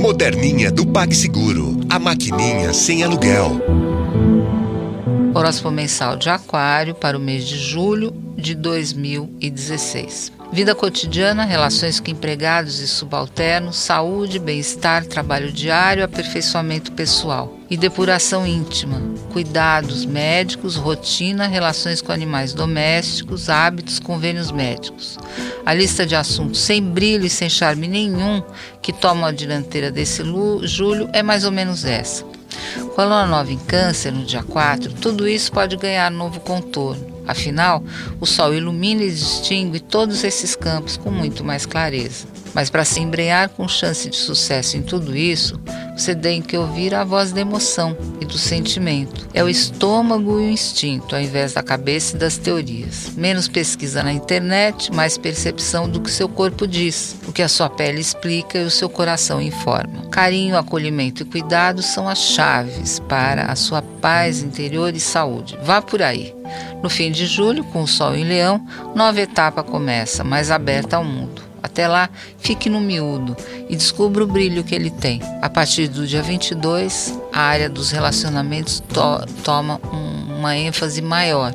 Moderninha do PagSeguro. A maquininha sem aluguel. Horóscopo mensal de Aquário para o mês de julho de 2016. Vida cotidiana, relações com empregados e subalternos, saúde, bem-estar, trabalho diário, aperfeiçoamento pessoal e depuração íntima, cuidados médicos, rotina, relações com animais domésticos, hábitos, convênios médicos. A lista de assuntos sem brilho e sem charme nenhum que tomam a dianteira desse julho é mais ou menos essa. Com a lua nova em câncer no dia 4, tudo isso pode ganhar novo contorno. Afinal, o Sol ilumina e distingue todos esses campos com muito mais clareza. Mas para se embrenhar com chance de sucesso em tudo isso, você tem que ouvir a voz da emoção e do sentimento. É o estômago e o instinto, ao invés da cabeça e das teorias. Menos pesquisa na internet, mais percepção do que seu corpo diz, o que a sua pele explica e o seu coração informa. Carinho, acolhimento e cuidado são as chaves para a sua paz interior e saúde. Vá por aí. No fim de julho, com o Sol em Leão, nova etapa começa, mais aberta ao mundo. Até lá, fique no miúdo e descubra o brilho que ele tem. A partir do dia 22, a área dos relacionamentos to toma um, uma ênfase maior.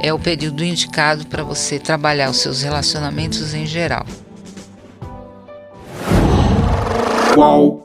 É o período indicado para você trabalhar os seus relacionamentos em geral. Qual?